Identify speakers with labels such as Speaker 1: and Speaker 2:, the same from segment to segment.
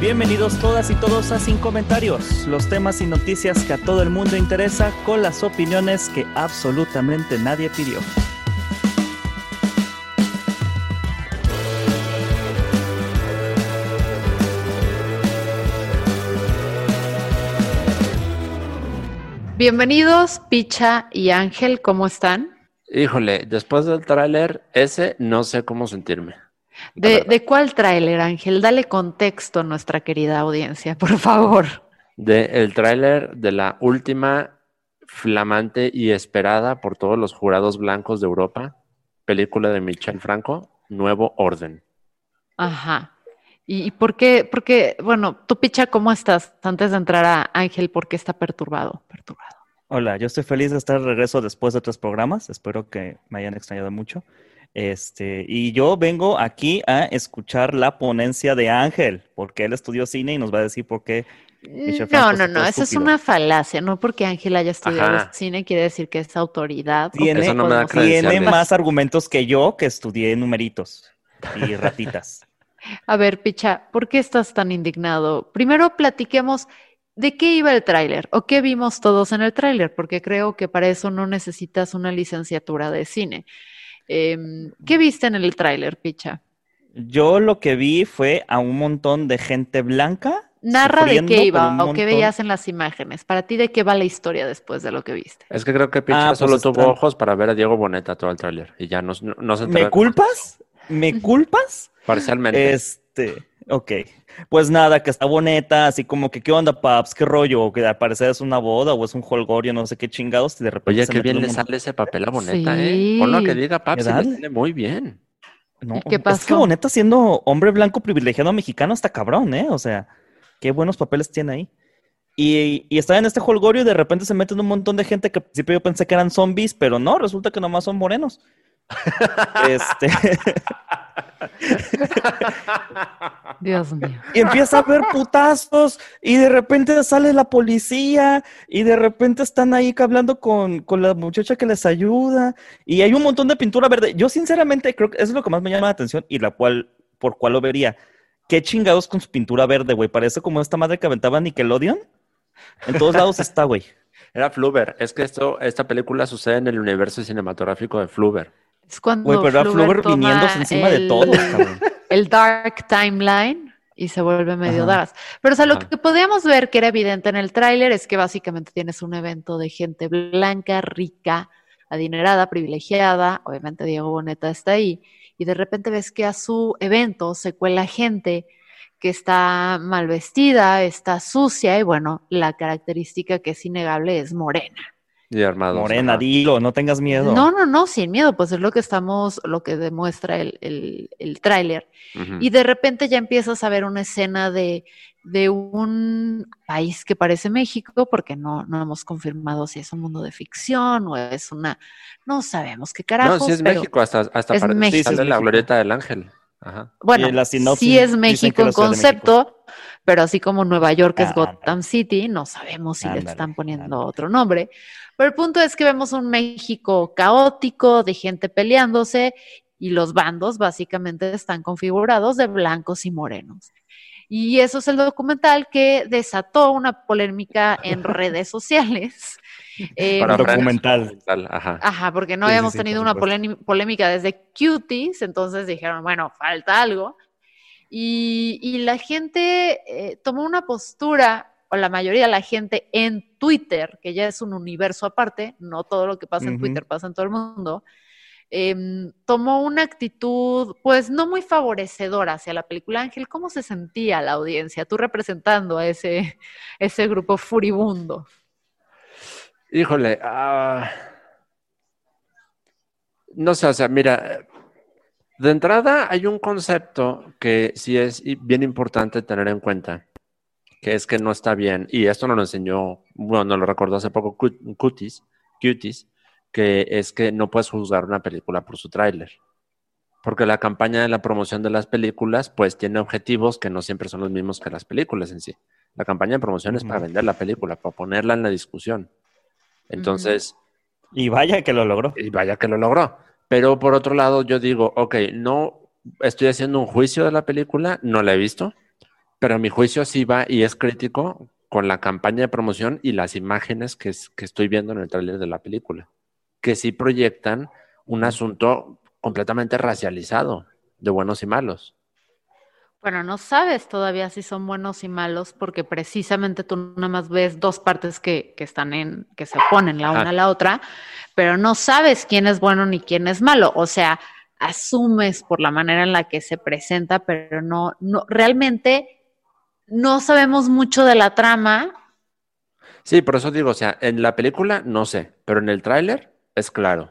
Speaker 1: Bienvenidos todas y todos a Sin Comentarios, los temas y noticias que a todo el mundo interesa con las opiniones que absolutamente nadie pidió.
Speaker 2: Bienvenidos, Picha y Ángel, ¿cómo están?
Speaker 3: Híjole, después del tráiler, ese no sé cómo sentirme.
Speaker 2: ¿De, de cuál tráiler, Ángel? Dale contexto a nuestra querida audiencia, por favor.
Speaker 3: De el tráiler de la última flamante y esperada por todos los jurados blancos de Europa, película de Michel Franco, Nuevo Orden.
Speaker 2: Ajá. ¿Y por qué? Porque, bueno, tú, Picha, ¿cómo estás? Antes de entrar a Ángel, ¿por qué está perturbado? Perturbado.
Speaker 1: Hola, yo estoy feliz de estar de regreso después de tres programas. Espero que me hayan extrañado mucho. Este, y yo vengo aquí a escuchar la ponencia de Ángel, porque él estudió cine y nos va a decir por qué. Michel
Speaker 2: Mm, No,
Speaker 1: Franco
Speaker 2: no, no, esa es una falacia. No porque Ángel haya estudiado
Speaker 3: Ajá.
Speaker 2: cine quiere decir que es autoridad.
Speaker 1: Tiene-
Speaker 3: Eso no
Speaker 2: podemos-.
Speaker 1: Tiene más argumentos que yo que estudié numeritos y ratitas.
Speaker 2: A ver, Picha, ¿por qué estás tan indignado? Primero platiquemos de qué iba el tráiler o qué vimos todos en el tráiler, porque creo que para eso no necesitas una licenciatura de cine. Em, ¿Qué viste en el tráiler, Picha?
Speaker 1: Yo lo que vi fue a un montón de gente blanca.
Speaker 2: Narra de qué iba o qué veías en las imágenes. Para ti, ¿de qué va la historia después de lo que viste?
Speaker 3: Es que creo que Picha
Speaker 1: Ah, pues
Speaker 3: solo tuvo
Speaker 1: están-
Speaker 3: ojos para ver a Diego Boneta todo el tráiler y ya no, no, no se
Speaker 1: ¿Me culpas? ¿Me culpas?
Speaker 3: parcialmente.
Speaker 1: Este, ok. Pues nada, que está boneta, así como que, ¿qué onda, paps? ¿Qué rollo? O que al parecer es una boda o es un holgorio, no sé qué chingados, y de repente
Speaker 3: Oye,
Speaker 1: se
Speaker 3: qué bien le sale ese papel a Boneta,
Speaker 2: Sí.
Speaker 3: ¿eh? Ponlo a que diga Paps,
Speaker 1: ¿Verdad?
Speaker 3: le sale muy bien.
Speaker 1: No,
Speaker 2: ¿Y qué
Speaker 1: Es que
Speaker 2: pasó?
Speaker 1: boneta siendo hombre blanco privilegiado mexicano está cabrón, ¿eh? O sea, qué buenos papeles tiene ahí. Y, y está en este holgorio y de repente se meten un montón de gente que al principio yo pensé que eran zombies, pero no, resulta que nomás son morenos. Este,
Speaker 2: Dios mío.
Speaker 1: y empieza a haber putazos y de repente sale la policía y de repente están ahí hablando con, con la muchacha que les ayuda y hay un montón de pintura verde. Yo sinceramente creo que eso es lo que más me llama la atención y la cual, por cual lo vería. ¿Qué chingados con su pintura verde, güey? Parece como esta madre que aventaba Nickelodeon. En todos lados está, güey.
Speaker 3: Era Fluber. Es que esto, esta película sucede en el universo cinematográfico de Fluber.
Speaker 2: Es cuando
Speaker 1: Güey, pero Fluber viniéndose encima de
Speaker 2: el-
Speaker 1: todo, cabrón.
Speaker 2: el dark timeline y se vuelve medio dark. Pero o sea, lo
Speaker 3: Ajá.
Speaker 2: que podíamos ver que era evidente en el tráiler es que básicamente tienes un evento de gente blanca, rica, adinerada, privilegiada, obviamente Diego Boneta está ahí, y de repente ves que a su evento se cuela gente que está mal vestida, está sucia, y bueno, la característica que es innegable es morena.
Speaker 3: Y armados.
Speaker 1: Morena,
Speaker 3: ajá.
Speaker 1: dilo, no tengas miedo.
Speaker 2: No, no, no, sin miedo, pues es lo que estamos, lo que demuestra el, el, el tráiler. Y de repente ya empiezas a ver una escena de, de un país que parece México, porque no, no hemos confirmado si es un mundo de ficción o es una, no sabemos qué carajos.
Speaker 3: No, sí es
Speaker 2: pero-
Speaker 3: México, hasta, hasta
Speaker 2: es México.
Speaker 1: Sí,
Speaker 3: sale la
Speaker 1: México.
Speaker 3: glorieta del ángel. Ajá.
Speaker 2: Bueno,
Speaker 1: la
Speaker 2: sí es México en
Speaker 1: México.
Speaker 2: concepto, pero así como Nueva York es
Speaker 1: Ah,
Speaker 2: Gotham City, no sabemos si le están poniendo
Speaker 1: ándale.
Speaker 2: otro nombre. Pero el punto es que vemos un México caótico, de gente peleándose, y los bandos básicamente están configurados de blancos y morenos. Y eso es el documental que desató una polémica en redes sociales. Eh,
Speaker 3: Para
Speaker 1: documental.
Speaker 3: documental, Ajá.
Speaker 2: Ajá, porque no
Speaker 1: Sí,
Speaker 2: habíamos
Speaker 1: sí,
Speaker 2: tenido una polémica desde Cuties, entonces dijeron, bueno, falta algo. Y, y la gente eh, tomó una postura, o la mayoría de la gente en Twitter, que ya es un universo aparte, no todo lo que pasa en. Twitter pasa en todo el mundo, em, tomó una actitud, pues no muy favorecedora hacia la película. Ángel, ¿cómo se sentía la audiencia? Tú representando a ese, ese grupo furibundo.
Speaker 3: Híjole, ah, No sé, o sea, mira, de entrada hay un concepto que sí es bien importante tener en cuenta, que es que no está bien, y esto nos lo enseñó, bueno, nos lo recordó hace poco Cut- Cuties, Cuties, que es que no puedes juzgar una película por su tráiler. Porque la campaña de la promoción de las películas, pues tiene objetivos que no siempre son los mismos que las películas en sí. La campaña de promoción es para vender la película, para ponerla en la discusión. Entonces,
Speaker 1: Y vaya que lo logró.
Speaker 3: y vaya que lo logró. Pero por otro lado, yo digo, ok, no estoy haciendo un juicio de la película, no la he visto, pero mi juicio sí va y es crítico con la campaña de promoción y las imágenes que, es- que estoy viendo en el tráiler de la película, que sí proyectan un asunto completamente racializado de buenos y malos.
Speaker 2: Bueno, no sabes todavía si son buenos y malos porque precisamente tú nada más ves dos partes que, que están en, que se oponen la una a la otra, pero no sabes quién es bueno ni quién es malo. O sea, asumes por la manera en la que se presenta, pero no, no, realmente no sabemos mucho de la trama.
Speaker 3: Sí, por eso digo, o sea, en la película no sé, pero en el tráiler es claro.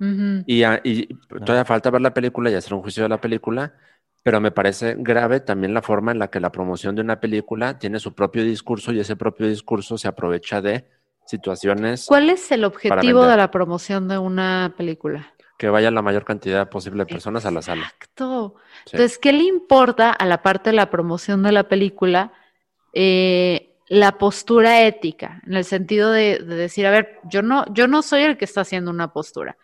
Speaker 2: Ujú.
Speaker 3: Y, a- y todavía falta ver la película y hacer un juicio de la película, pero me parece grave también la forma en la que la promoción de una película tiene su propio discurso y ese propio discurso se aprovecha de situaciones
Speaker 2: ¿Cuál es el objetivo de la promoción de una película?
Speaker 3: que vaya la mayor cantidad posible de personas a la sala.
Speaker 2: Exacto.
Speaker 3: Sí.
Speaker 2: Entonces, ¿qué le importa a la parte de la promoción de la película eh, la postura ética? En el sentido de, de decir, a ver, yo no, yo no soy el que está haciendo una postura.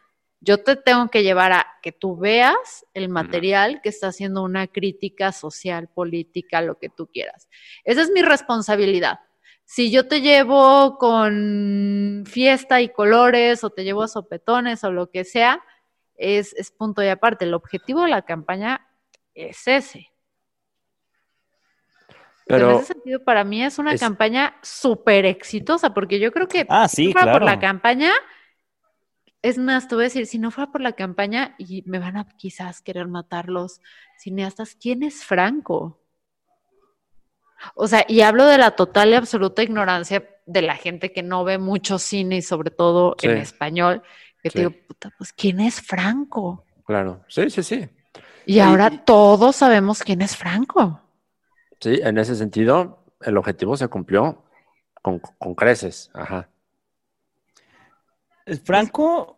Speaker 2: Yo te tengo que llevar a que tú veas el material que está haciendo una crítica social, política, lo que tú quieras. Esa es mi responsabilidad. Si yo te llevo con fiesta y colores o te llevo a sopetones o lo que sea, es, es punto y aparte. El objetivo de la campaña es ese. Pero en ese sentido, para mí es una
Speaker 3: es-
Speaker 2: campaña súper exitosa, porque yo creo que
Speaker 1: Ah, sí,
Speaker 2: fuera por la
Speaker 1: claro.
Speaker 2: campaña, es más, te voy a decir, si no fuera por la campaña y me van a quizás querer matar los cineastas, ¿quién es Franco? O sea, y hablo de la total y absoluta ignorancia de la gente que no ve mucho cine y sobre todo en español, que te digo, puta, pues ¿quién es Franco?
Speaker 3: claro, sí, sí, sí.
Speaker 2: Y
Speaker 3: Y-
Speaker 2: ahora
Speaker 3: y-
Speaker 2: todos sabemos quién es Franco.
Speaker 3: Sí, en ese sentido, el objetivo se cumplió con, con creces. Ajá.
Speaker 1: Franco,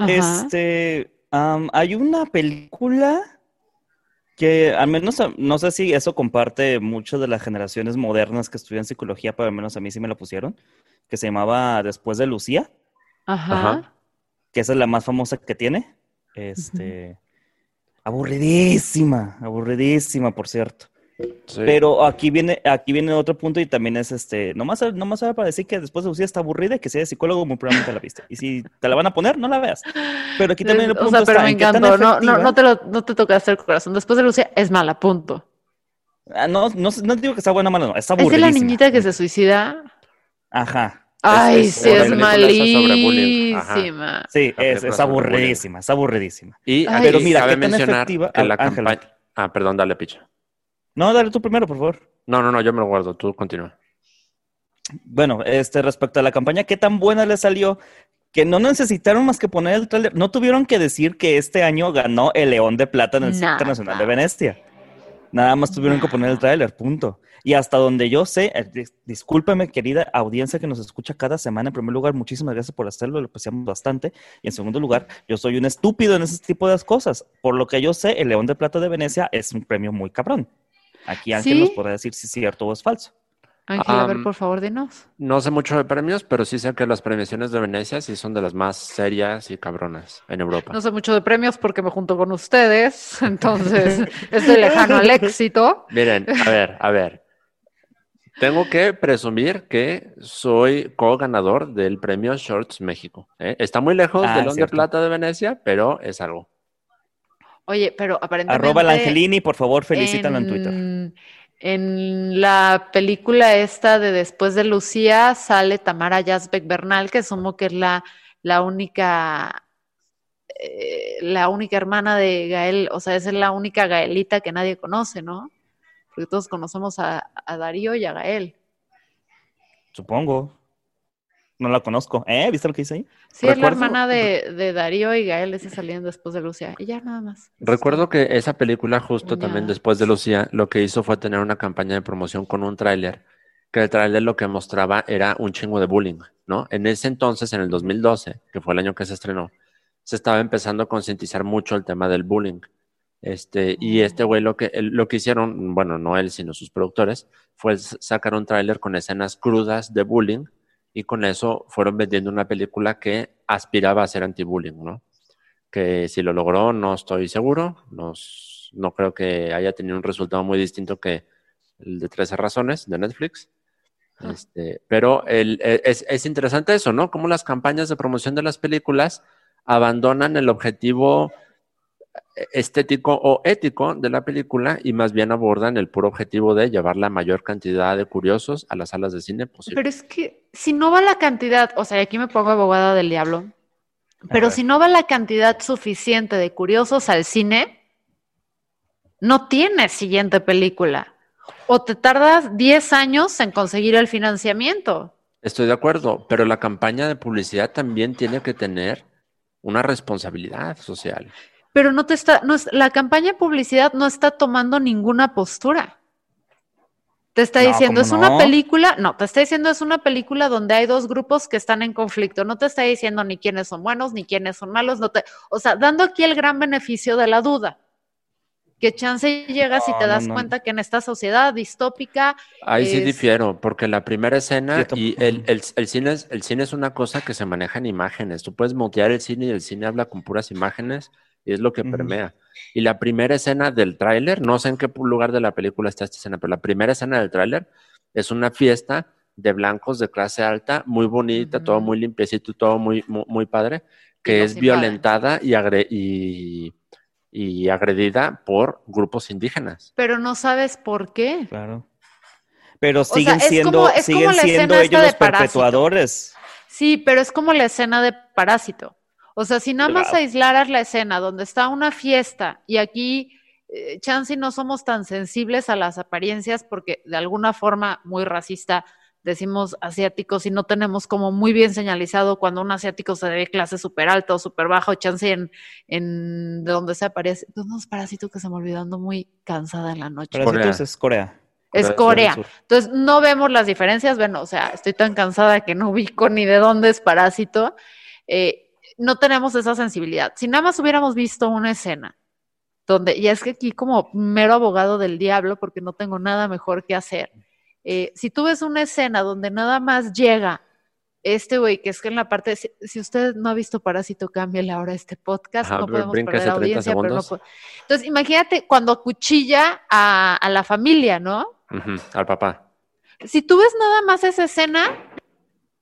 Speaker 2: Ajá.
Speaker 1: este, am, hay una película que al menos, no sé si eso comparte mucho de las generaciones modernas que estudian psicología, pero al menos a mí sí me la pusieron, que se llamaba Después de Lucía,
Speaker 2: Ajá.
Speaker 3: Ajá.
Speaker 1: que esa es la más famosa que tiene. Este, aburridísima, aburridísima, por cierto.
Speaker 3: Sí.
Speaker 1: Pero aquí viene, aquí viene otro punto y también es este, nomás, nomás para decir que después de Lucía está aburrida y que si eres psicólogo muy probablemente la viste. Y si te la van a poner, no la veas. Pero aquí también el
Speaker 2: o
Speaker 1: punto
Speaker 2: sea, pero
Speaker 1: está
Speaker 2: me encantó. No, no, no te lo, no te tocaste el corazón. Después de Lucia, es mala, punto.
Speaker 1: Ah, no, no, no digo que está buena o mala, no, está
Speaker 2: Es de
Speaker 1: aburridísima.
Speaker 2: la niñita que se suicida.
Speaker 1: Ajá.
Speaker 2: Ay,
Speaker 3: es-
Speaker 2: sí, es
Speaker 3: bullying. Ajá.
Speaker 2: malísima.
Speaker 1: Sí, es, es aburridísima, es aburridísima.
Speaker 3: Y
Speaker 2: Ay,
Speaker 3: aquí
Speaker 2: Pero
Speaker 1: mira,
Speaker 3: cabe
Speaker 1: qué tan
Speaker 3: mencionar
Speaker 1: efectiva-
Speaker 3: que la
Speaker 1: Ángel.
Speaker 3: campaña... Ah, perdón, dale, picha.
Speaker 1: No, dale tú primero, por favor.
Speaker 3: No, no, no, yo me lo guardo, tú continúa.
Speaker 1: Bueno, este, respecto a la campaña, ¿qué tan buena le salió? Que no necesitaron más que poner el tráiler. No tuvieron que decir que este año ganó el León de Plata en el Centro
Speaker 2: Nada.
Speaker 1: Internacional de Venecia. Nada más tuvieron que poner el tráiler, punto. Y hasta donde yo sé, eh, dis- discúlpeme, querida audiencia que nos escucha cada semana. En primer lugar, muchísimas gracias por hacerlo, lo apreciamos bastante. Y en segundo lugar, yo soy un estúpido en ese tipo de cosas. Por lo que yo sé, el León de Plata de Venecia es un premio muy cabrón. Aquí Ángel
Speaker 2: ¿Sí?
Speaker 1: nos podrá decir si es cierto o es falso.
Speaker 2: Ángel, a ver, por favor, dinos.
Speaker 3: No sé mucho de premios, pero sí sé que las premiaciones de Venecia sí son de las más serias y cabronas en Europa.
Speaker 2: No sé mucho de premios porque me junto con ustedes, entonces estoy lejano al éxito.
Speaker 3: Miren, a ver, a ver. Tengo que presumir que soy co-ganador del premio Shorts México. ¿eh? Está muy lejos
Speaker 1: Ah,
Speaker 3: del
Speaker 1: cierto.
Speaker 3: Plata de Venecia, pero es algo.
Speaker 2: Oye, pero aparentemente...
Speaker 1: Arroba el Angelini, por favor, felicítalo en Twitter.
Speaker 2: En la película esta de Después de Lucía sale Tamara Yazbek Bernal, que asumo que es la, la única eh, la única hermana de Gael, o sea, es la única Gaelita que nadie conoce, ¿no? Porque todos conocemos a, a Darío y a Gael.
Speaker 1: Supongo. No la conozco. ¿Eh? ¿Viste lo que hice ahí?
Speaker 2: Sí, es la
Speaker 3: Recuerdo-
Speaker 2: hermana de, de Darío y Gael, ese salían después de Lucia. Y ya nada más.
Speaker 3: Recuerdo que esa película, justo también después de Lucía, lo que hizo fue tener una campaña de promoción con un tráiler, que el tráiler lo que mostraba era un chingo de bullying, ¿no? En ese entonces, en el 2012, que fue el año que se estrenó, se estaba empezando a concientizar mucho el tema del bullying. Este, y este güey lo que, lo que hicieron, bueno, no él, sino sus productores, fue sacar un tráiler con escenas crudas de bullying y con eso fueron vendiendo una película que aspiraba a ser anti-bullying, ¿no? Que si lo logró, no estoy seguro, no, no creo que haya tenido un resultado muy distinto que el de 13 razones de Netflix.
Speaker 2: Ah.
Speaker 3: Este, pero el- e- es, es interesante eso, ¿no? Cómo las campañas de promoción de las películas abandonan el objetivo estético o ético de la película y más bien abordan el puro objetivo de llevar la mayor cantidad de curiosos a las salas de cine posible.
Speaker 2: Pero es que si no va la cantidad, o sea, aquí me pongo abogada del diablo, pero si no va la cantidad suficiente de curiosos al cine, no tienes siguiente película. O te tardas 10 años en conseguir el financiamiento.
Speaker 3: Estoy de acuerdo, pero la campaña de publicidad también tiene que tener una responsabilidad social.
Speaker 2: Pero no te está, no es, la campaña de publicidad no está tomando ninguna postura. Te está
Speaker 1: No,
Speaker 2: diciendo,
Speaker 1: ¿cómo
Speaker 2: es una película, no, te está diciendo, es una película donde hay dos grupos que están en conflicto. No te está diciendo ni quiénes son buenos ni quiénes son malos. No te, o sea, dando aquí el gran beneficio de la duda. Que chance llegas y te das
Speaker 1: no.
Speaker 2: cuenta que en esta sociedad distópica
Speaker 3: Ahí sí difiero, porque la primera escena y el, el- el cine es, el cine es una cosa que se maneja en imágenes. Tú puedes mutear el cine y el cine habla con puras imágenes y es lo que permea. Y la primera escena del tráiler, no sé en qué lugar de la película está esta escena, pero la primera escena del tráiler es una fiesta de blancos de clase alta, muy bonita, todo muy limpiecito, todo muy, muy, muy padre, que es violentada y, agre- y, y agredida por grupos indígenas.
Speaker 2: pero no sabes por qué.
Speaker 1: Claro. Pero siguen siendo,
Speaker 2: como-
Speaker 1: siguen siendo ellos los
Speaker 2: Parásito.
Speaker 1: perpetuadores.
Speaker 2: Sí, pero es como la escena de Parásito. O sea, si nada más aislaras la escena donde está una fiesta y aquí, eh, chance no somos tan sensibles a las apariencias porque de alguna forma muy racista decimos asiáticos y no tenemos como muy bien señalizado cuando un asiático se ve clase súper alta o súper baja o chance en, en de donde se aparece. ¿Dónde es Parásito que se me olvidó ando muy cansada en la noche?
Speaker 1: Entonces es Corea.
Speaker 2: Es
Speaker 3: Corea.
Speaker 2: Entonces, no vemos las diferencias. Bueno, o sea, estoy tan cansada que no ubico ni de dónde es Parásito. Eh, no tenemos esa sensibilidad. Si nada más hubiéramos visto una escena donde, y es que aquí como mero abogado del diablo, porque no tengo nada mejor que hacer, eh, si tú ves una escena donde nada más llega este güey, que es que en la parte, si, si usted no ha visto Parásito, cámbiale ahora este podcast,
Speaker 3: Ajá,
Speaker 2: no podemos perder
Speaker 3: 30
Speaker 2: audiencia, pero no Entonces, imagínate cuando cuchilla a, a la familia, ¿no?
Speaker 3: Al papá.
Speaker 2: Si tú ves nada más esa escena,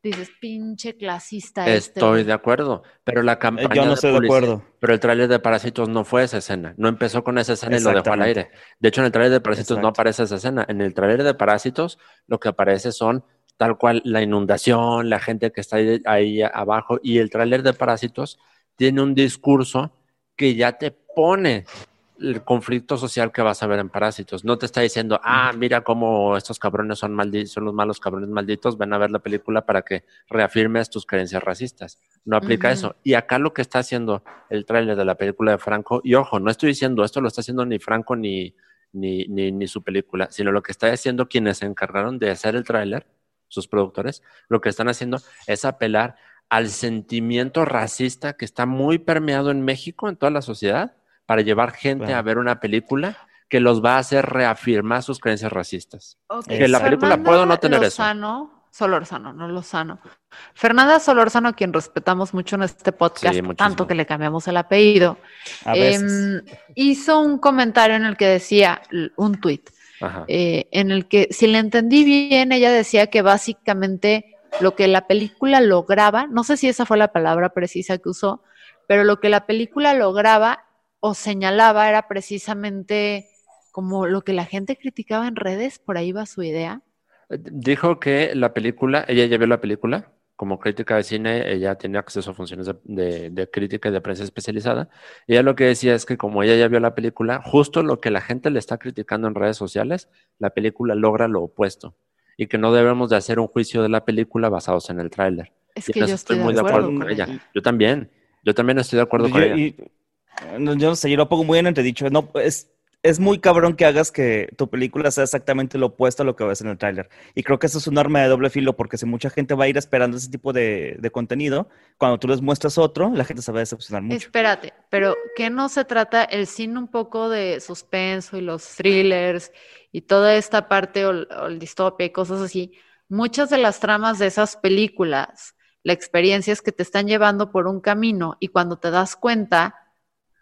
Speaker 2: dices, pinche clasista este.
Speaker 3: Estoy
Speaker 2: güey".
Speaker 3: de acuerdo, pero la
Speaker 1: Eh,
Speaker 3: campaña
Speaker 1: Yo no estoy de acuerdo.
Speaker 3: Pero el tráiler de Parásitos no fue esa escena, no empezó con esa escena y lo dejó al aire. De hecho, en el tráiler de Parásitos no aparece esa escena. En el tráiler de Parásitos lo que aparece son tal cual la inundación, la gente que está ahí, ahí abajo y el tráiler de Parásitos tiene un discurso que ya te pone el conflicto social que vas a ver en Parásitos. No te está diciendo, ah, mira cómo estos cabrones son, maldi- son los malos cabrones malditos, ven a ver la película para que reafirmes tus creencias racistas. No aplica eso. Y acá lo que está haciendo el tráiler de la película de Franco, y ojo, no estoy diciendo esto lo está haciendo ni Franco ni, ni, ni, ni su película, sino lo que está haciendo quienes se encargaron de hacer el tráiler, sus productores, lo que están haciendo es apelar al sentimiento racista que está muy permeado en México, en toda la sociedad, para llevar gente
Speaker 1: Claro.
Speaker 3: a ver una película que los va a hacer reafirmar sus creencias racistas.
Speaker 2: Ok,
Speaker 1: Que la
Speaker 3: película
Speaker 2: Fernanda
Speaker 3: puedo no tener eso.
Speaker 2: Lozano, Solorzano, no Lozano. Fernanda Solorzano, a quien respetamos mucho en este podcast,
Speaker 3: Sí,
Speaker 2: tanto que le cambiamos el apellido, em, hizo un comentario en el que decía, un tuit, eh, en el que, si le entendí bien, ella decía que básicamente lo que la película lograba, no sé si esa fue la palabra precisa que usó, pero lo que la película lograba o señalaba era precisamente como lo que la gente criticaba en redes, por ahí va su idea.
Speaker 3: Dijo que la película, ella ya vio la película, como crítica de cine, ella tiene acceso a funciones de, de- de crítica y de prensa especializada. Y ella lo que decía es que como ella ya vio la película, justo lo que la gente le está criticando en redes sociales, la película logra lo opuesto. Y que no debemos de hacer un juicio de la película basados en el tráiler.
Speaker 2: Es
Speaker 3: Y
Speaker 2: que yo estoy,
Speaker 3: muy
Speaker 2: de acuerdo, con
Speaker 3: ella.
Speaker 2: ella.
Speaker 3: Yo también. Yo también estoy de acuerdo con ella.
Speaker 1: y- no, yo no sé, yo lo pongo muy en entredicho. No, es, es muy cabrón que hagas que tu película sea exactamente lo opuesto a lo que ves en el tráiler. Y creo que eso es un arma de doble filo, porque si mucha gente va a ir esperando ese tipo de, contenido, cuando tú les muestras otro, la gente se va a decepcionar mucho.
Speaker 2: Espérate, pero ¿qué no se trata el cine un poco de suspenso y los thrillers y toda esta parte o, o el distopia y cosas así? Muchas de las tramas de esas películas, la experiencia es que te están llevando por un camino y cuando te das cuenta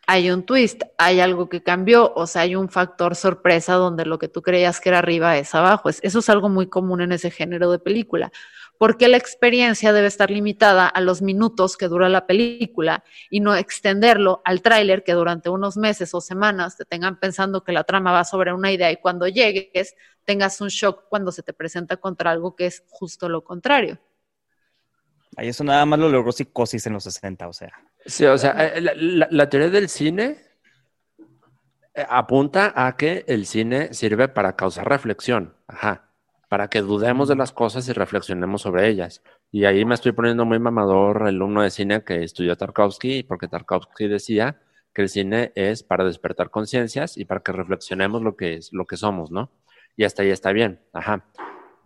Speaker 2: hay un twist, hay algo que cambió, o sea, hay un factor sorpresa donde lo que tú creías que era arriba es abajo. Es- eso es algo muy común en ese género de película. Porque la experiencia debe estar limitada a los minutos que dura la película y no extenderlo al tráiler que durante unos meses o semanas te tengan pensando que la trama va sobre una idea y cuando llegues tengas un shock cuando se te presenta contra algo que es justo lo contrario.
Speaker 1: Ahí eso nada más lo logró Psicosis en los 60, o sea.
Speaker 3: Sí, o sea, eh, la, la- la teoría del cine eh, apunta a que el cine sirve para causar reflexión, ajá, para que dudemos de las cosas y reflexionemos sobre ellas. Y ahí me estoy poniendo muy mamador, el alumno de cine que estudió Tarkovsky, porque Tarkovsky decía que el cine es para despertar conciencias y para que reflexionemos lo que es, lo que somos, ¿no? Y hasta ahí está bien, ajá.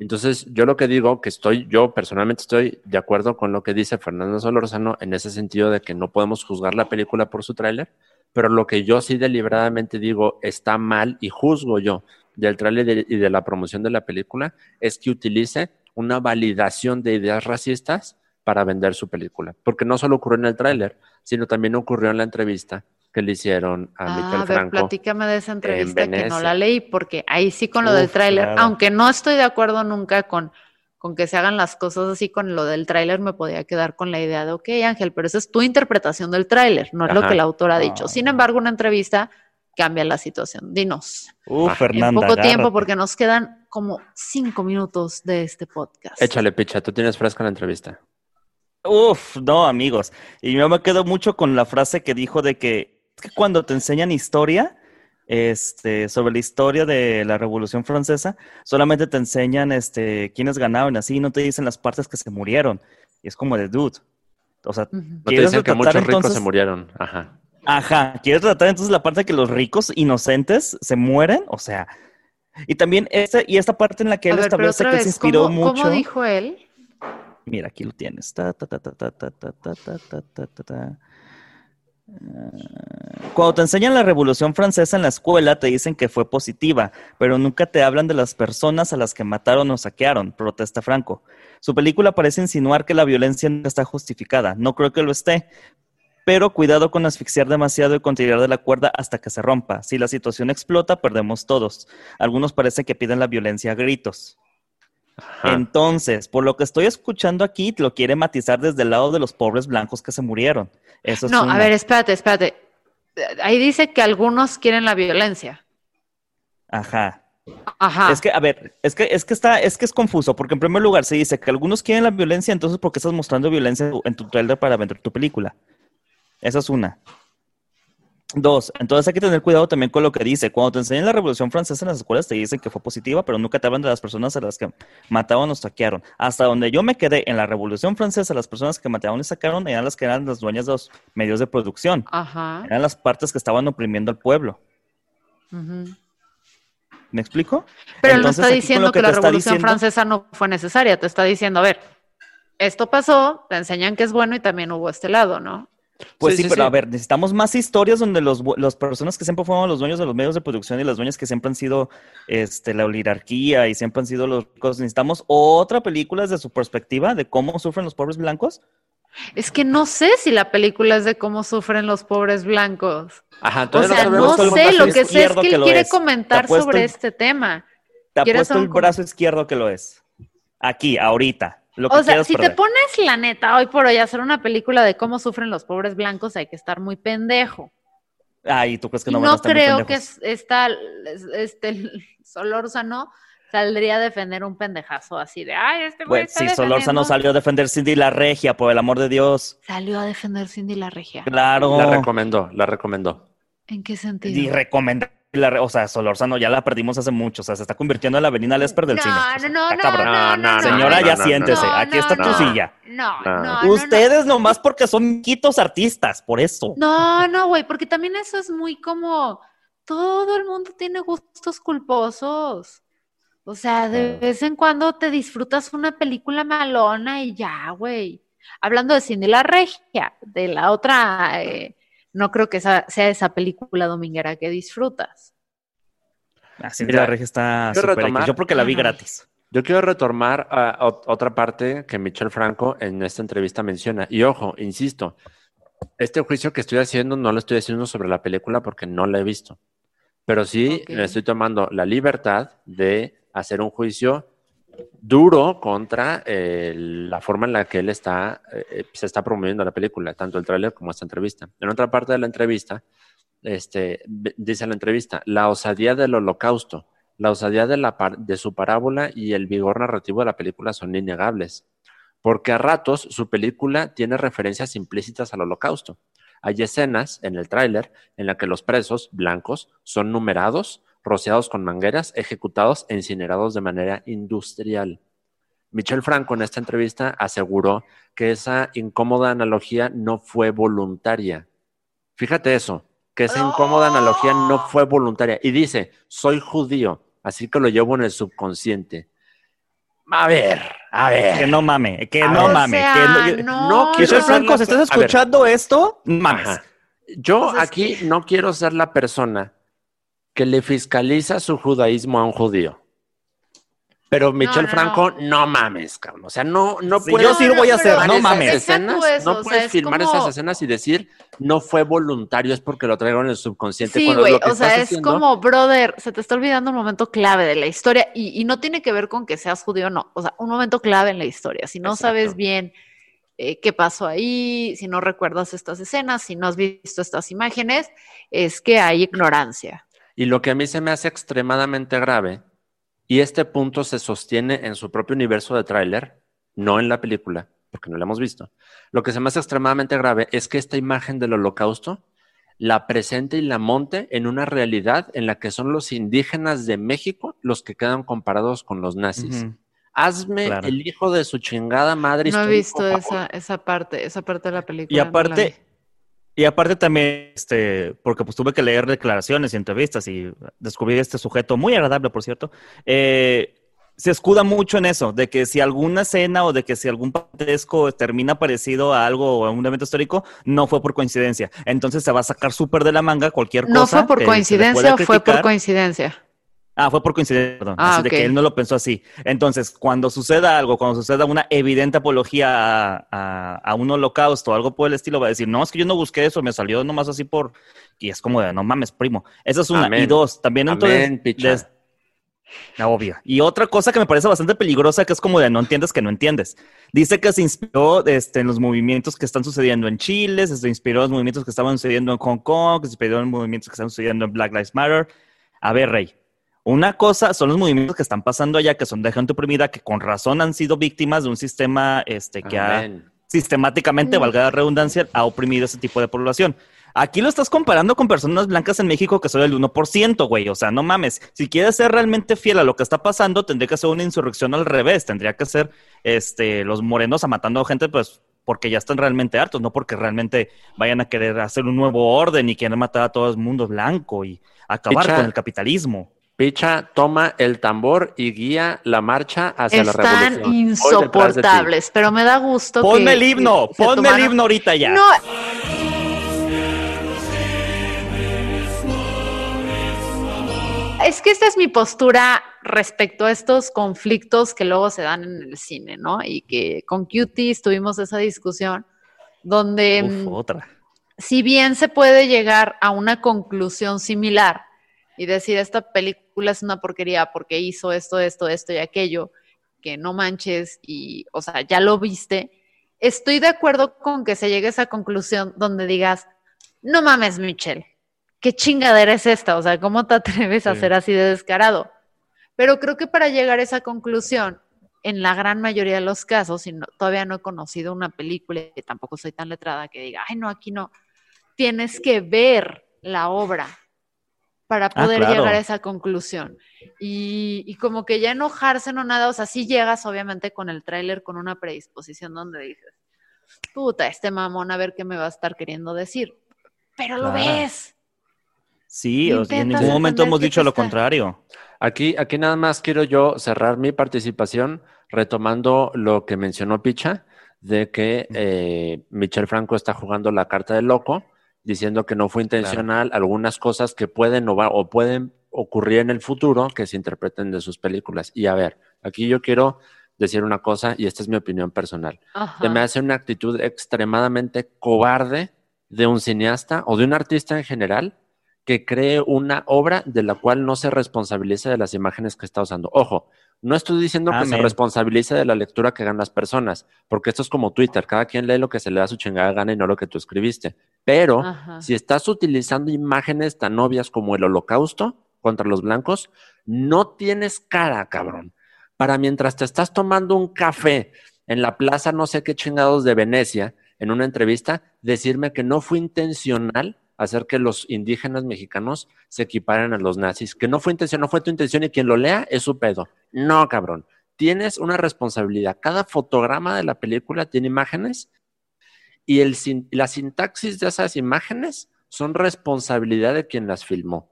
Speaker 3: Entonces, yo lo que digo, que estoy, yo personalmente estoy de acuerdo con lo que dice Fernando Solorzano en ese sentido de que no podemos juzgar la película por su tráiler, pero lo que yo sí deliberadamente digo está mal y juzgo yo del tráiler y de- la promoción de la película es que utilice una validación de ideas racistas para vender su película. Porque no solo ocurrió en el tráiler, sino también ocurrió en la entrevista que le hicieron a
Speaker 2: Ah,
Speaker 3: Miquel
Speaker 2: a ver,
Speaker 3: Franco.
Speaker 2: platícame de esa entrevista que no la leí, porque ahí sí con lo del tráiler,
Speaker 1: claro.
Speaker 2: aunque no estoy de acuerdo nunca con, con que se hagan las cosas así con lo del tráiler, me podía quedar con la idea de, ok, Ángel, pero esa es tu interpretación del tráiler, no es lo que el autor ha dicho.
Speaker 1: Ah.
Speaker 2: Sin embargo, una entrevista cambia la situación. Dinos,
Speaker 1: Uh,
Speaker 3: Ah,
Speaker 2: en
Speaker 1: Fernanda.
Speaker 2: poco tiempo, porque nos quedan como cinco minutos de este podcast.
Speaker 3: Échale, picha, tú tienes fresca la entrevista.
Speaker 1: Uf, no, amigos. Y yo me quedo mucho con la frase que dijo de que cuando te enseñan historia, este, sobre la historia de la Revolución Francesa, solamente te enseñan este, quiénes ganaron, así, no te dicen las partes que se murieron. Y es como de dude. O sea.
Speaker 3: No te
Speaker 1: ¿quieres
Speaker 3: dicen que muchos ricos se
Speaker 1: entonces-
Speaker 3: murieron. Ajá.
Speaker 1: Ajá, ¿quieres tratar entonces la parte que los ricos inocentes se mueren? O sea, y también esta, y esta parte en la que él
Speaker 2: ver,
Speaker 1: establece que se inspiró
Speaker 2: ¿cómo,
Speaker 1: mucho.
Speaker 2: cómo dijo él?
Speaker 1: Mira, aquí lo tienes. Ta, ta, ta, Cuando te enseñan la Revolución Francesa en la escuela, te dicen que fue positiva, pero nunca te hablan de las personas a las que mataron o saquearon, protesta Franco. Su película parece insinuar que la violencia no está justificada. No creo que lo esté, pero cuidado con asfixiar demasiado y con tirar de la cuerda hasta que se rompa. Si la situación explota, perdemos todos. Algunos parece que piden la violencia a gritos.
Speaker 3: Ajá.
Speaker 1: Entonces, por lo que estoy escuchando aquí, lo quiere matizar desde el lado de los pobres blancos que se murieron. Eso es
Speaker 2: No,
Speaker 1: una-
Speaker 2: a ver, espérate, espérate. Ahí dice que algunos quieren la violencia.
Speaker 1: Ajá.
Speaker 2: Ajá.
Speaker 1: Es que, a ver, es que, es que está, es que es confuso, porque en primer lugar se dice que algunos quieren la violencia, entonces ¿por qué estás mostrando violencia en tu- en tu trailer para vender tu película? Esa es una. Dos, entonces hay que tener cuidado también con lo que dice. Cuando te enseñan la Revolución Francesa en las escuelas te dicen que fue positiva, pero nunca te hablan de las personas a las que mataron o saquearon. Hasta donde yo me quedé en la Revolución Francesa, las personas que mataron y sacaron eran las que eran las dueñas de los medios de producción.
Speaker 2: Ajá.
Speaker 1: Eran las partes que estaban oprimiendo al pueblo. ¿Me explico?
Speaker 2: Pero él no
Speaker 1: Entonces,
Speaker 2: está diciendo que,
Speaker 1: que
Speaker 2: la revolución
Speaker 1: diciendo-
Speaker 2: francesa no fue necesaria, te está diciendo, a ver, esto pasó, te enseñan que es bueno y también hubo este lado, ¿no?
Speaker 1: Pues
Speaker 3: Sí,
Speaker 1: sí,
Speaker 3: sí,
Speaker 1: pero
Speaker 3: sí.
Speaker 1: a ver, necesitamos más historias donde los, las personas que siempre fueron los dueños de los medios de producción y las dueñas que siempre han sido este, la oligarquía y siempre han sido los ricos. Necesitamos otra película desde su perspectiva de cómo sufren los pobres blancos.
Speaker 2: Es que no sé si la película es de cómo sufren los pobres blancos.
Speaker 3: Ajá,
Speaker 2: O
Speaker 3: todavía
Speaker 2: sea, no sé, lo que sé es que él quiere
Speaker 1: es.
Speaker 2: comentar sobre
Speaker 1: el-
Speaker 2: este tema.
Speaker 1: Te
Speaker 2: ¿Quieres
Speaker 1: apuesto el
Speaker 2: un-
Speaker 1: brazo izquierdo que lo es. Aquí, ahorita. Lo que
Speaker 2: O sea, si te pones la neta hoy por hoy a hacer una película de cómo sufren los pobres blancos, hay que estar muy pendejo.
Speaker 1: Ay, ¿tú crees que
Speaker 2: Y
Speaker 1: no
Speaker 2: no,
Speaker 1: van a estar muy
Speaker 2: creo que esta, es- este Solórzano saldría a defender un pendejazo así de, ay, este güey está
Speaker 1: si Solórzano
Speaker 2: defendiendo".
Speaker 1: salió a defender Cindy la Regia, por el amor de Dios.
Speaker 2: Salió a defender Cindy la regia.
Speaker 1: Claro.
Speaker 3: La recomendó, la recomendó.
Speaker 2: ¿En qué
Speaker 1: Y
Speaker 2: sentido?
Speaker 1: La- o sea, Solórzano ya la perdimos hace mucho. O sea, se está convirtiendo en la Avenida Lesper del
Speaker 2: no,
Speaker 1: cine. O
Speaker 2: no,
Speaker 1: sea,
Speaker 2: no,
Speaker 1: está
Speaker 2: no, no,
Speaker 3: No,
Speaker 2: no,
Speaker 3: no,
Speaker 1: Señora,
Speaker 3: no,
Speaker 1: ya
Speaker 3: no,
Speaker 1: siéntese.
Speaker 3: no,
Speaker 1: Aquí está tu
Speaker 2: no,
Speaker 1: silla.
Speaker 2: No,
Speaker 3: No.
Speaker 2: no, no, no.
Speaker 1: Ustedes nomás porque son quitos artistas, por eso.
Speaker 2: No, no, güey, porque también eso es muy como todo el mundo tiene gustos culposos. O sea, de vez en cuando te disfrutas una película malona y ya, güey. Hablando de Cindy la Regia, de la otra, eh, no creo que esa, sea esa película dominguera que disfrutas.
Speaker 1: Así
Speaker 3: Mira,
Speaker 1: la regia está
Speaker 3: retomar-.
Speaker 1: Yo porque la vi gratis.
Speaker 3: Yo quiero retomar a ot- otra parte que Michel Franco en esta entrevista menciona. Y ojo, insisto, este juicio que estoy haciendo no lo estoy haciendo sobre la película porque no la he visto. Pero sí
Speaker 2: Ok.
Speaker 3: le estoy tomando la libertad de hacer un juicio duro contra eh, la forma en la que él está, eh, se está promoviendo la película, tanto el tráiler como esta entrevista. En otra parte de la entrevista, este, dice la entrevista, la osadía del holocausto, la osadía de, la de su parábola y el vigor narrativo de la película son innegables, porque a ratos su película tiene referencias implícitas al holocausto. Hay escenas en el tráiler en la que los presos blancos son numerados, rociados con mangueras, ejecutados e incinerados de manera industrial. Michel Franco en esta entrevista aseguró que esa incómoda analogía no fue voluntaria. Fíjate eso, que esa incómoda analogía no fue voluntaria. Y dice, soy judío, así que lo llevo en el subconsciente. A ver, a ver.
Speaker 1: Que no mame, que
Speaker 3: A
Speaker 1: no
Speaker 3: ver.
Speaker 1: mame.
Speaker 2: O
Speaker 1: que
Speaker 2: sea,
Speaker 1: no-
Speaker 2: no,
Speaker 3: no quiero
Speaker 1: Michelle
Speaker 3: ser
Speaker 1: Franco, si estás escuchando esto, mames.
Speaker 3: Ajá. Yo aquí no quiero ser la persona que le fiscaliza su judaísmo a un judío. Pero Michel
Speaker 2: no,
Speaker 3: Franco,
Speaker 2: no.
Speaker 3: no mames, cabrón. O sea, no, no
Speaker 1: Sí,
Speaker 3: puedes
Speaker 1: yo sí lo voy a hacer, no mames.
Speaker 3: escenas,
Speaker 2: eso,
Speaker 3: no
Speaker 2: o sea,
Speaker 3: puedes
Speaker 2: es
Speaker 3: filmar
Speaker 2: como-
Speaker 3: esas escenas y decir no fue voluntario, es porque lo traigo en el subconsciente.
Speaker 2: Sí, güey, o sea, es
Speaker 3: haciendo-
Speaker 2: como, brother, se te está olvidando un momento clave de la historia y, y no tiene que ver con que seas judío o no, o sea, un momento clave en la historia. Si no
Speaker 3: Exacto.
Speaker 2: sabes bien eh, qué pasó ahí, si no recuerdas estas escenas, si no has visto estas imágenes, es que hay ignorancia.
Speaker 3: Y lo que a mí se me hace extremadamente grave, y este punto se sostiene en su propio universo de tráiler, no en la película, porque no la hemos visto. Lo que se me hace extremadamente grave es que esta imagen del holocausto la presente y la monte en una realidad en la que son los indígenas de México los que quedan comparados con los nazis. Hazme
Speaker 1: Claro.
Speaker 3: el hijo de su chingada madre.
Speaker 2: No he visto esa, esa parte, esa parte de la película.
Speaker 1: Y
Speaker 2: no
Speaker 1: aparte, y aparte también, este, porque pues tuve que leer declaraciones y entrevistas y descubrí este sujeto muy agradable, por cierto, eh, se escuda mucho en eso, de que si alguna escena o de que si algún parentesco termina parecido a algo o a un evento histórico, no fue por coincidencia. Entonces se va a sacar súper de la manga cualquier cosa.
Speaker 2: ¿No fue por
Speaker 1: que
Speaker 2: coincidencia o fue por coincidencia?
Speaker 1: Ah, fue por coincidencia, perdón.
Speaker 2: Ah,
Speaker 1: así de que él no lo pensó así. Entonces, cuando suceda algo, cuando suceda una evidente apología a, a- a un holocausto o algo por el estilo, va a decir, no, es que yo no busqué eso, me salió nomás así por... Y es como de, no mames, primo. Esa es una.
Speaker 3: Amén.
Speaker 1: Y dos, también entonces...
Speaker 3: Amén,
Speaker 1: des- la obvia. Y otra cosa que me parece bastante peligrosa, que es como de no entiendes que no entiendes. Dice que se inspiró este, en los movimientos que están sucediendo en Chile, se inspiró en los movimientos que estaban sucediendo en Hong Kong, que se inspiró en movimientos que están sucediendo en Black Lives Matter. A ver, Rey, una cosa son los movimientos que están pasando allá, que son de gente oprimida, que con razón han sido víctimas de un sistema este, que ha sistemáticamente,
Speaker 2: Mm.
Speaker 1: valga la redundancia, ha oprimido ese tipo de población. Aquí lo estás comparando con personas blancas en México que son el 1%, güey. O sea, no mames. Si quieres ser realmente fiel a lo que está pasando, tendría que ser una insurrección al revés. Tendría que ser este, los morenos a matando gente, pues porque ya están realmente hartos, no porque realmente vayan a querer hacer un nuevo orden y quieren matar a todo el mundo blanco y acabar con el capitalismo.
Speaker 3: Picha, toma el tambor y guía la marcha hacia la
Speaker 2: Están
Speaker 3: revolución. De ti.
Speaker 2: insoportables, pero me da gusto
Speaker 1: Ponme
Speaker 2: que-
Speaker 1: el himno,
Speaker 2: que
Speaker 1: ponme el himno ahorita ya.
Speaker 2: No. Es que esta es mi postura respecto a estos conflictos que luego se dan en el cine, ¿no? Y que con Cuties tuvimos esa discusión donde
Speaker 1: Uf,
Speaker 2: mm,
Speaker 1: otra.
Speaker 2: si bien se puede llegar a una conclusión similar y decir esta película es una porquería porque hizo esto, esto, esto y aquello, que no manches y, o sea, ya lo viste, estoy de acuerdo con que se llegue a esa conclusión donde digas, no mames, Michelle, qué chingadera es esta, o sea, ¿cómo te atreves a
Speaker 1: Sí.
Speaker 2: ser así de descarado? Pero creo que para llegar a esa conclusión, en la gran mayoría de los casos, y no- todavía no he conocido una película y tampoco soy tan letrada que diga, ay, no, aquí no, tienes que ver la obra para
Speaker 1: Ah,
Speaker 2: poder
Speaker 1: claro.
Speaker 2: llegar a esa conclusión. Y, y como que ya enojarse no nada, o sea, sí llegas obviamente con el tráiler con una predisposición donde dices, puta, este mamón a ver qué me va a estar queriendo decir. Pero lo ves.
Speaker 1: Sí, o sea, en ningún momento hemos dicho lo contrario.
Speaker 3: Aquí, aquí nada más quiero yo cerrar mi participación retomando lo que mencionó Picha, de que eh, Michel Franco está jugando la carta del loco, diciendo que no fue intencional algunas cosas que pueden o, va- o pueden ocurrir en el futuro que se interpreten de sus películas. Y a ver, aquí yo quiero decir una cosa, y esta es mi opinión personal.
Speaker 2: Ajá.
Speaker 3: Se me hace una actitud extremadamente cobarde de un cineasta o de un artista en general que cree una obra de la cual no se responsabiliza de las imágenes que está usando. Ojo, no estoy diciendo que se responsabilice de la lectura que hagan las personas, porque esto es como Twitter, cada quien lee lo que se le da su chingada gana y no lo que tú escribiste. Pero
Speaker 2: Ajá.
Speaker 3: si estás utilizando imágenes tan obvias como el holocausto contra los blancos, no tienes cara, cabrón. Para mientras te estás tomando un café en la plaza no sé qué chingados de Venecia, en una entrevista, decirme que no fue intencional hacer que los indígenas mexicanos se equiparan a los nazis, que no fue intención, no fue tu intención y quien lo lea es su pedo. No, cabrón. Tienes una responsabilidad. Cada fotograma de la película tiene imágenes y el, la sintaxis de esas imágenes son responsabilidad de quien las filmó.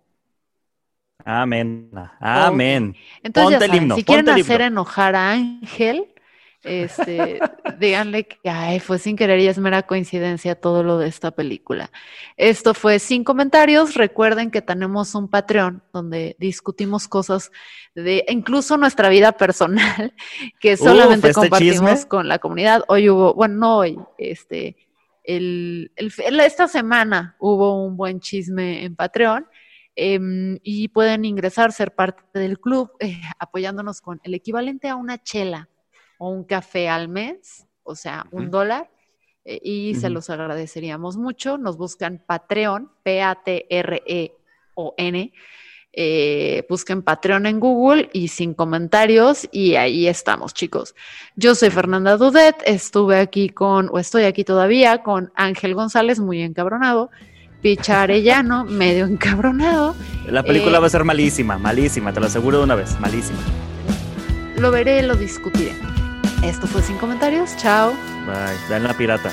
Speaker 1: Amén. Amén.
Speaker 2: Entonces, ya
Speaker 1: Ponte el himno,
Speaker 2: si quieren
Speaker 1: ponte
Speaker 2: hacer enojar a Ángel, este, díganle que ay, fue sin querer y es mera coincidencia todo lo de esta película. Esto fue sin comentarios. Recuerden que tenemos un Patreon donde discutimos cosas de incluso nuestra vida personal que solamente
Speaker 1: este
Speaker 2: compartimos
Speaker 1: chisme.
Speaker 2: con la comunidad. Hoy hubo, bueno, no hoy, este, el, el- el- esta semana hubo un buen chisme en Patreon. em, y pueden ingresar, ser parte del club, eh, apoyándonos con el equivalente a una chela o un café al mes, o sea, un dólar, eh, y se los agradeceríamos mucho. Nos buscan Patreon, P-A-T-R-E-O-N. Eh, busquen Patreon en Google y sin comentarios y ahí estamos chicos. Yo soy Fernanda Dudet, estuve aquí con, o estoy aquí todavía con Ángel González, muy encabronado, Picha Arellano, medio encabronado,
Speaker 1: La película
Speaker 2: Eh,
Speaker 1: va a ser malísima, malísima, te lo aseguro de una vez, malísima.
Speaker 2: lo veré, lo discutiré. Esto fue sin comentarios, chao.
Speaker 1: Bye. Dan la pirata.